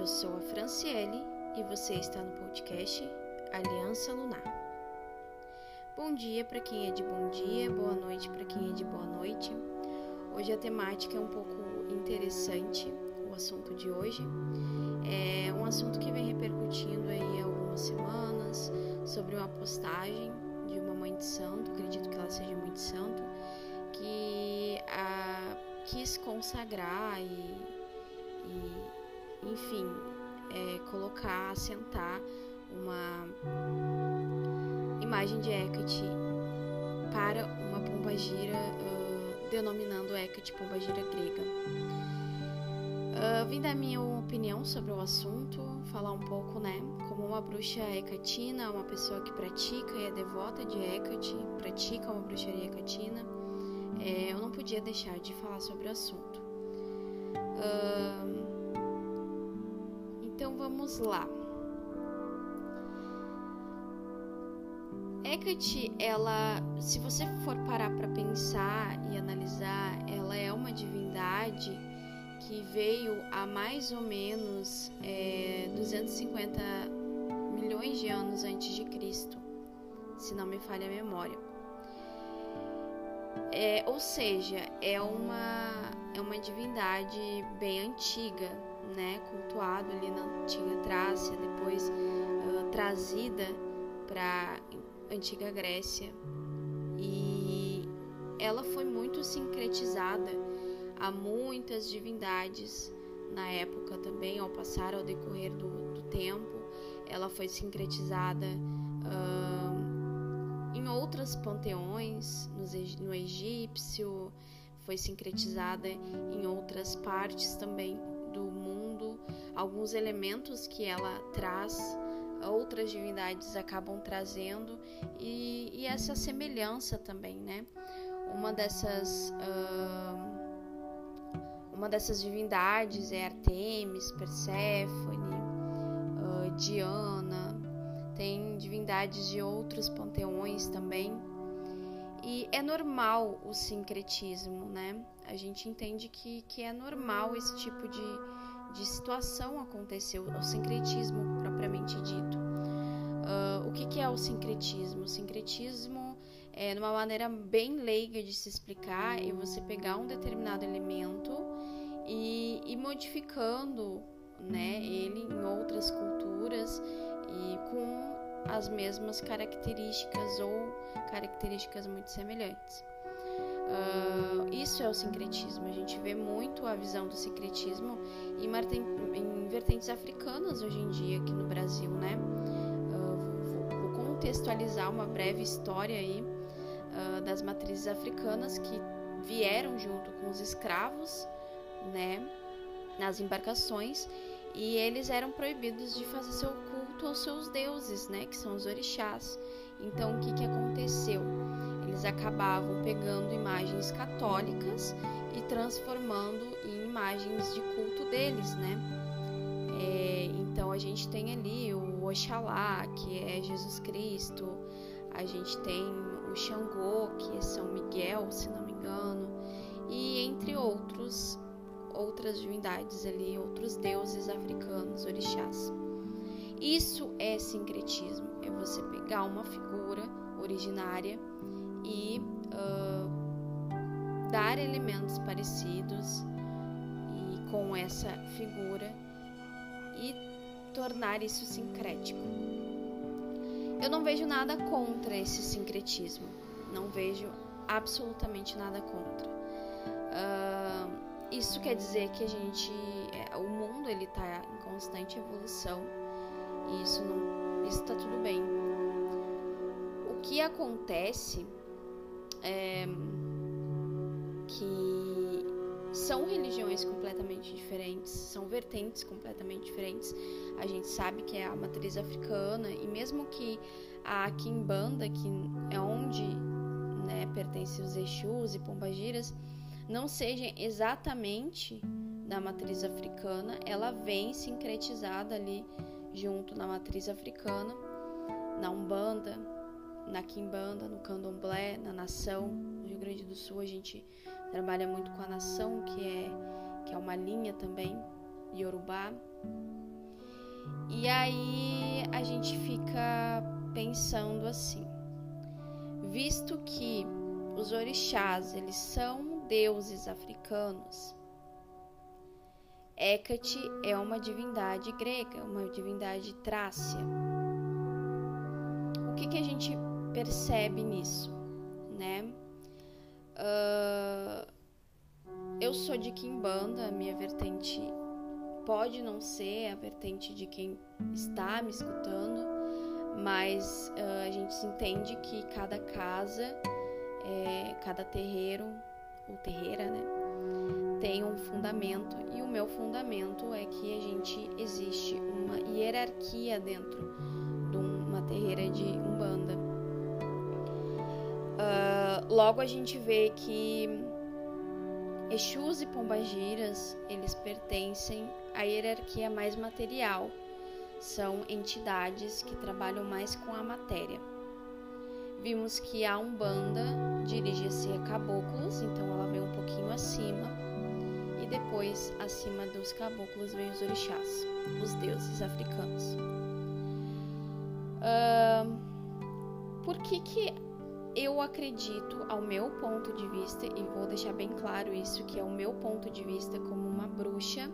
eu sou a Franciele e você está no podcast Aliança Lunar. Bom dia para quem é de bom dia, boa noite para quem é de boa noite. Hoje a temática é um pouco interessante, o assunto de hoje. É um assunto que vem repercutindo aí há algumas semanas sobre uma postagem de uma mãe de santo, acredito que ela seja mãe de santo, que a, quis consagrar e, e enfim, é, colocar, assentar uma imagem de Hecate para uma pombagira, uh, denominando Hecate pombagira grega. Uh, vim dar minha opinião sobre o assunto, falar um pouco, né, como uma bruxa hecatina, uma pessoa que pratica e é devota de Hecate, pratica uma bruxaria hecatina, é, eu não podia deixar de falar sobre o assunto. Uh, então vamos lá. Hecate, ela, se você for parar para pensar e analisar, ela é uma divindade que veio há mais ou menos é, 250 milhões de anos antes de Cristo, se não me falha a memória. É, ou seja, é uma, é uma divindade bem antiga, né, cultuado ali na antiga Trácia, depois uh, trazida para antiga Grécia. E ela foi muito sincretizada a muitas divindades na época também, ao passar ao decorrer do, do tempo, ela foi sincretizada uh, em outros panteões, no, no egípcio, foi sincretizada em outras partes também alguns elementos que ela traz, outras divindades acabam trazendo e, e essa semelhança também, né? Uma dessas uh, uma dessas divindades é Artemis, Perséfone, uh, Diana, tem divindades de outros panteões também. E é normal o sincretismo, né? A gente entende que, que é normal esse tipo de, de situação acontecer, o sincretismo propriamente dito. Uh, o que, que, é o sincretismo? O sincretismo é, numa maneira bem leiga de se explicar, é você pegar um determinado elemento e ir modificando né, ele em outras culturas e com as mesmas características ou características muito semelhantes. Uh, isso é o sincretismo. A gente vê muito a visão do sincretismo em, em vertentes africanas hoje em dia aqui no Brasil, né? Uh, vou, vou, contextualizar uma breve história aí uh, das matrizes africanas que vieram junto com os escravos, né? Nas embarcações e eles eram proibidos de fazer seu culto aos seus deuses, né? Que são os orixás. Então, o que que aconteceu? Eles acabavam pegando imagens católicas e transformando em imagens de culto deles, né? É, então a gente tem ali o Oxalá, que é Jesus Cristo, a gente tem o Xangô, que é São Miguel, se não me engano, e entre outros, outras divindades ali, outros deuses africanos, orixás. Isso é sincretismo, é você pegar uma figura originária e uh, dar elementos parecidos e com essa figura e tornar isso sincrético. Eu não vejo nada contra esse sincretismo, não vejo absolutamente nada contra. Uh, isso quer dizer que a gente, é, o mundo ele está em constante evolução e isso não, isso está tudo bem. O que acontece é, que são religiões completamente diferentes, são vertentes completamente diferentes. A gente sabe que é a matriz africana e mesmo que a Kimbanda, que é onde né, os Exus e Pombagiras, não seja exatamente da matriz africana, ela vem sincretizada ali junto na matriz africana, na Umbanda, na Quimbanda, no Candomblé, na Nação. No Rio Grande do Sul a gente trabalha muito com a Nação, que é, que é uma linha também, Yorubá. E aí a gente fica pensando assim, visto que os orixás, eles são deuses africanos, Hecate é uma divindade grega, uma divindade trácia. O que, que a gente percebe nisso, né? Uh, eu sou de Kimbanda, a minha vertente pode não ser a vertente de quem está me escutando, mas uh, a gente entende que cada casa, é, cada terreiro ou terreira, né, tem um fundamento e o meu fundamento é que a gente existe uma hierarquia dentro de uma terreira de umbanda. Logo a gente vê que Exus e Pombagiras eles pertencem à hierarquia mais material. São entidades que trabalham mais com a matéria. Vimos que a Umbanda dirige-se a caboclos, então ela vem um pouquinho acima depois, acima dos caboclos, vem os orixás, os deuses africanos. Uh, por que, que eu acredito, ao meu ponto de vista, e vou deixar bem claro isso, que é o meu ponto de vista como uma bruxa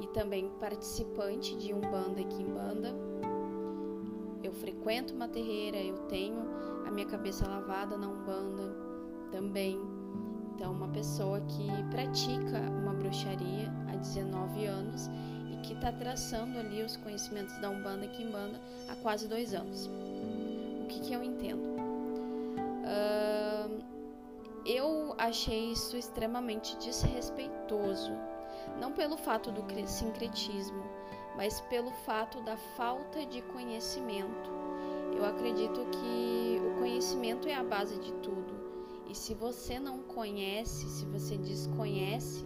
e também participante de Umbanda e Kimbanda. Eu frequento uma terreira, eu tenho a minha cabeça lavada na Umbanda também então, uma pessoa que pratica uma bruxaria há 19 anos e que está traçando ali os conhecimentos da Umbanda e Kimbanda há quase dois anos. O que, que eu entendo? Eu achei isso extremamente desrespeitoso, não pelo fato do sincretismo, mas pelo fato da falta de conhecimento. Eu acredito que o conhecimento é a base de tudo. E se você não conhece, se você desconhece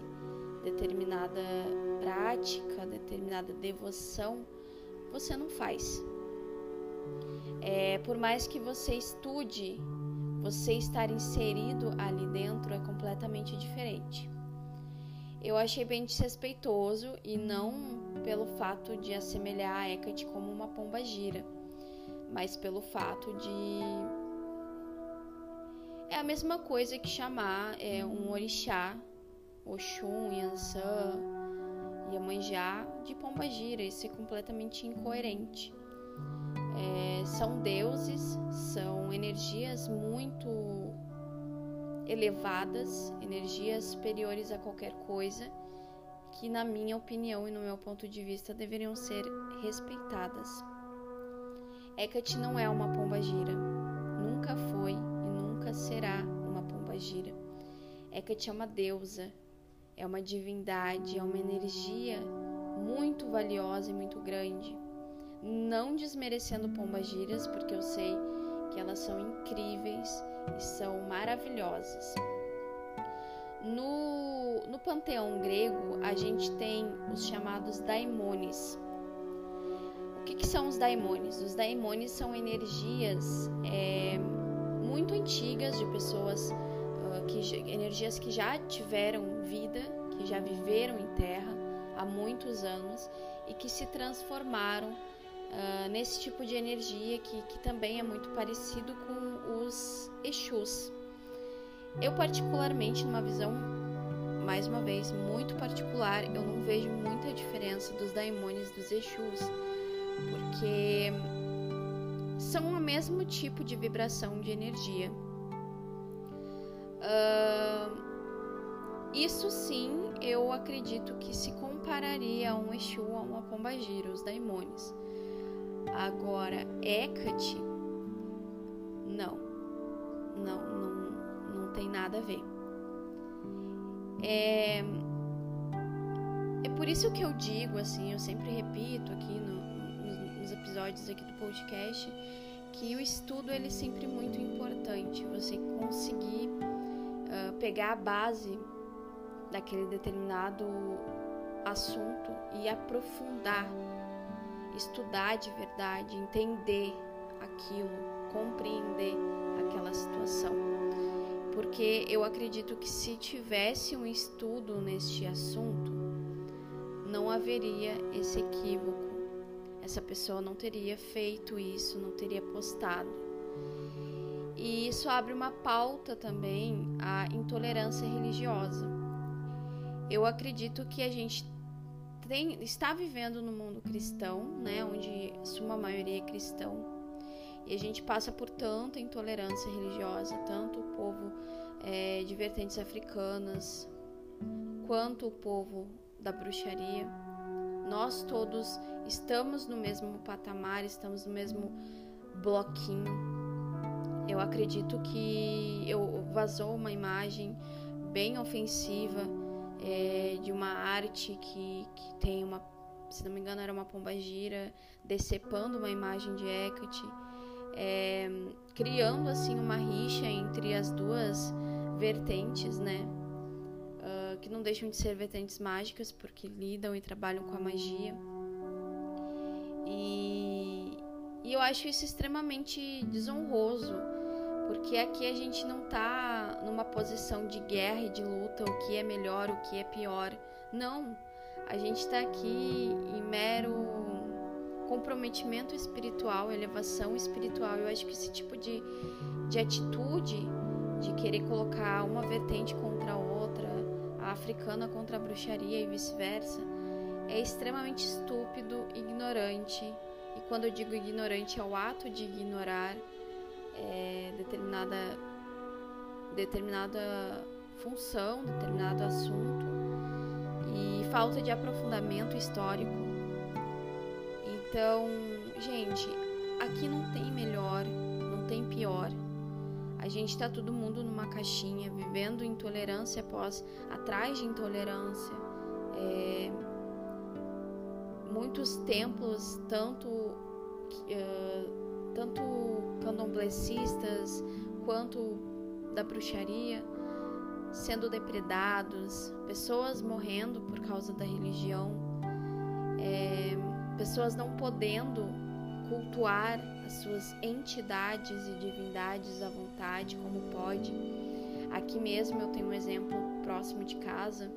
determinada prática, determinada devoção, você não faz. É, por mais que você estude, você estar inserido ali dentro é completamente diferente. Eu achei bem desrespeitoso e não pelo fato de assemelhar a Hecate como uma pomba gira, mas pelo fato de é a mesma coisa que chamar é, um orixá, Oxum, Yansã, Iemanjá de Pombagira. Isso é completamente incoerente. É, são deuses, energias muito elevadas, energias superiores a qualquer coisa, que, na minha opinião e no meu ponto de vista, deveriam ser respeitadas. Hecate não é uma pombagira, nunca foi nunca será uma pomba gira. Hecate é uma deusa, é uma divindade, é uma energia muito valiosa e muito grande. Não desmerecendo pombagiras, porque eu sei que elas são incríveis e são maravilhosas. No, no panteão grego, a gente tem os chamados daimones. O que, que são os daimones? Os daimones são energias é, muito antigas de pessoas uh, que energias que já tiveram vida, que já viveram em terra há muitos anos e que se transformaram uh, nesse tipo de energia que, que também é muito parecido com os Exus. Eu particularmente numa visão mais uma vez muito particular, eu não vejo muita diferença dos daimones dos Exus, porque são o mesmo tipo de vibração de energia. Uh, isso sim, eu acredito que se compararia a um Exu, a uma Pombagira, os daimones. Agora, Hecate, não. Não, não, não tem nada a ver. É, é por isso que eu digo, assim, eu sempre repito aqui no, nos episódios aqui do podcast, que o estudo ele é sempre muito importante. Você conseguir uh, pegar a base daquele determinado assunto e aprofundar, estudar de verdade, entender aquilo, compreender aquela situação. Porque eu acredito que se tivesse um estudo neste assunto, não haveria esse equívoco essa pessoa não teria feito isso, não teria postado. E isso abre uma pauta também à intolerância religiosa. Eu acredito que a gente tem, está vivendo no mundo cristão, né, onde sua maioria é cristão, e a gente passa por tanta intolerância religiosa, tanto o povo é, de vertentes africanas, quanto o povo da bruxaria. Nós todos estamos no mesmo patamar, estamos no mesmo bloquinho. Eu acredito que eu vazou uma imagem bem ofensiva é, de uma arte que, que tem uma, se não me engano, era uma pomba gira decepando uma imagem de Hecate, é, criando assim uma rixa entre as duas vertentes, né? Uh, que não deixam de ser vertentes mágicas porque lidam e trabalham com a magia. E, e eu acho isso extremamente desonroso, porque aqui a gente não tá numa posição de guerra e de luta, o que é melhor, o que é pior. Não. A gente está aqui em mero comprometimento espiritual, elevação espiritual. Eu acho que esse tipo de, de atitude de querer colocar uma vertente contra a outra, a africana contra a bruxaria e vice-versa, é extremamente estúpido, ignorante. E quando eu digo ignorante, é o ato de ignorar é, determinada, determinada função, determinado assunto e falta de aprofundamento histórico. Então, gente, aqui não tem melhor, não tem pior. A gente está todo mundo numa caixinha, vivendo intolerância após, atrás de intolerância. É, muitos templos, tanto, uh, tanto candomblecistas quanto da bruxaria, sendo depredados, pessoas morrendo por causa da religião, é, pessoas não podendo cultuar as suas entidades e divindades à vontade, como pode. Aqui mesmo eu tenho um exemplo próximo de casa.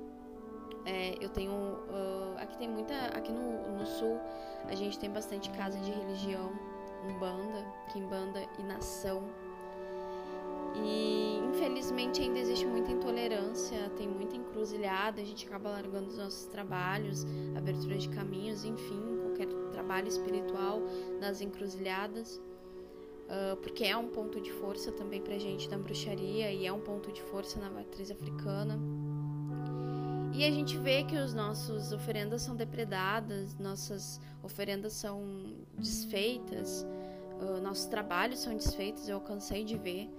É, eu tenho. Uh, aqui tem muita. Aqui no, no sul a gente tem bastante casa de religião, umbanda, quimbanda e nação. E infelizmente ainda existe muita intolerância, tem muita encruzilhada, a gente acaba largando os nossos trabalhos, abertura de caminhos, enfim, qualquer trabalho espiritual nas encruzilhadas, uh, porque é um ponto de força também pra gente da bruxaria e é um ponto de força na matriz africana. E a gente vê que os nossos oferendas são depredadas, nossas oferendas são desfeitas, uh, nossos trabalhos são desfeitos, eu cansei de ver.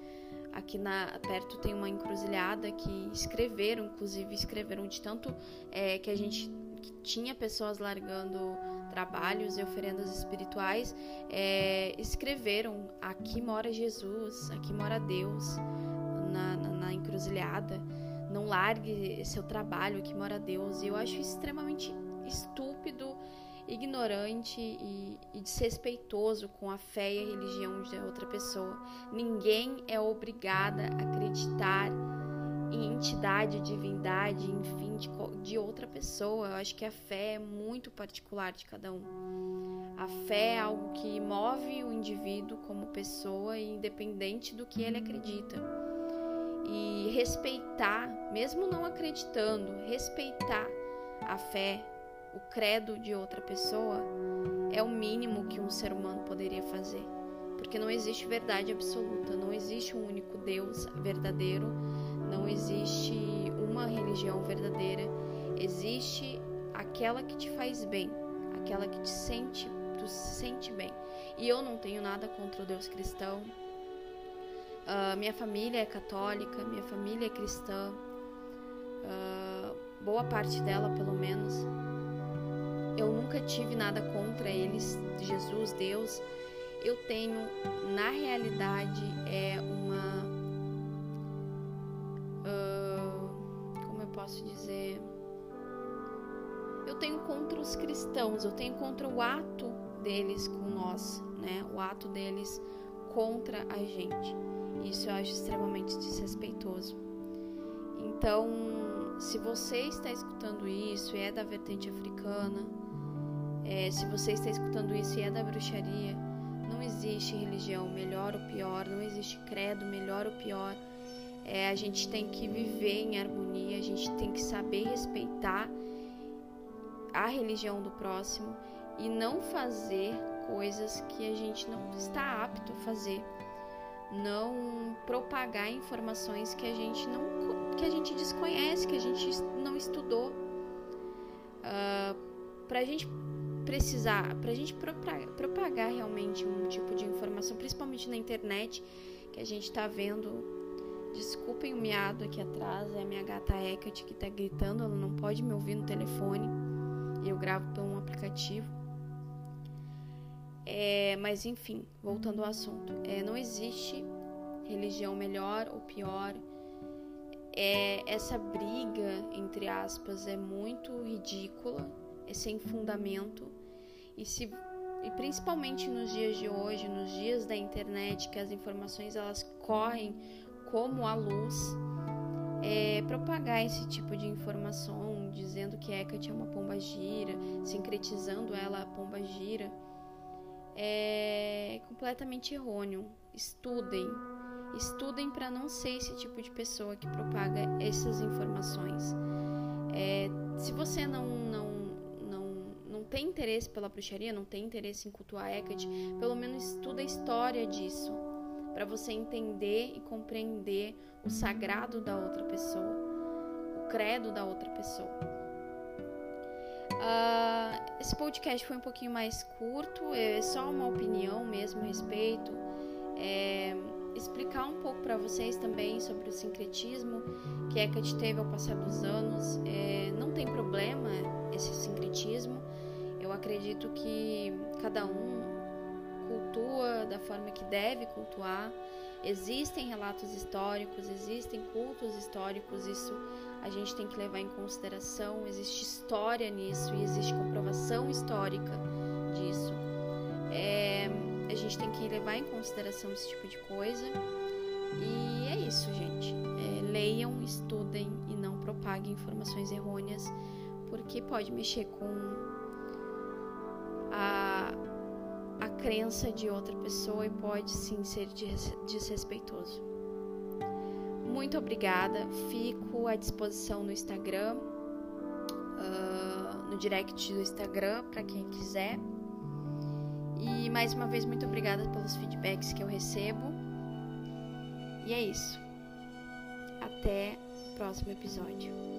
Aqui na, perto tem uma encruzilhada que escreveram, inclusive escreveram de tanto é, que a gente que tinha pessoas largando trabalhos e oferendas espirituais, é, escreveram: Aqui mora Jesus, aqui mora Deus, na, na, na encruzilhada. Não largue seu trabalho, aqui mora Deus. E eu acho extremamente estúpido, ignorante e, e desrespeitoso com a fé e a religião de outra pessoa. Ninguém é obrigada a acreditar em entidade, divindade, enfim, de, de outra pessoa. Eu acho que a fé é muito particular de cada um. A fé é algo que move o indivíduo como pessoa, independente do que ele acredita. E respeitar, mesmo não acreditando, respeitar a fé, o credo de outra pessoa, é o mínimo que um ser humano poderia fazer. Porque não existe verdade absoluta, não existe um único Deus verdadeiro não existe uma religião verdadeira, existe aquela que te faz bem, aquela que te sente, tu se sente bem. E eu não tenho nada contra o Deus cristão. Uh, minha família é católica, minha família é cristã, uh, boa parte dela pelo menos. Eu nunca tive nada contra eles, Jesus, Deus. Eu tenho, na realidade, é uma posso dizer? Eu tenho contra os cristãos, eu tenho contra o ato deles com nós, né? O ato deles contra a gente. Isso eu acho extremamente desrespeitoso. Então, se você está escutando isso e é da vertente africana, É, se você está escutando isso e é da bruxaria, não existe religião melhor ou pior, não existe credo melhor ou pior. É, a gente tem que viver em harmonia, a gente tem que saber respeitar a religião do próximo e não fazer coisas que a gente não está apto a fazer. Não propagar informações que a gente não que a gente desconhece, que a gente não estudou. Uh, para a gente precisar, para a gente propagar realmente um tipo de informação, principalmente na internet, que a gente está vendo. Desculpem o miado aqui atrás, é a minha gata Hecate que está gritando, ela não pode me ouvir no telefone. Eu gravo por um aplicativo. É, mas enfim, voltando ao assunto, é, não existe religião melhor ou pior. É, essa briga, entre aspas, é muito ridícula, é sem fundamento. E, se, e principalmente nos dias de hoje, nos dias da internet, que as informações elas correm como a luz, é, propagar esse tipo de informação, dizendo que Hecate é uma pomba gira, sincretizando ela a pomba gira, é completamente errôneo. Estudem, estudem para não ser esse tipo de pessoa que propaga essas informações. É, se você não, não, não, não tem interesse pela bruxaria, não tem interesse em cultuar Hecate, pelo menos estuda a história disso, para você entender e compreender o sagrado da outra pessoa, o credo da outra pessoa. Uh, esse podcast foi um pouquinho mais curto, é só uma opinião mesmo a respeito. É, explicar um pouco para vocês também sobre o sincretismo que Hecate teve ao passar dos anos. É, não tem problema esse sincretismo. Eu acredito que cada um cultua da forma que deve cultuar. Existem relatos históricos, existem cultos históricos, isso a gente tem que levar em consideração. Existe história nisso e existe comprovação histórica disso. É, a gente tem que levar em consideração esse tipo de coisa. E é isso, gente. É, leiam, estudem e não propaguem informações errôneas, porque pode mexer com a, a crença de outra pessoa e pode sim ser desrespeitoso. Muito obrigada. Fico à disposição no Instagram, uh, no direct do Instagram, para quem quiser. E mais uma vez, muito obrigada pelos feedbacks que eu recebo. E é isso. Até o próximo episódio.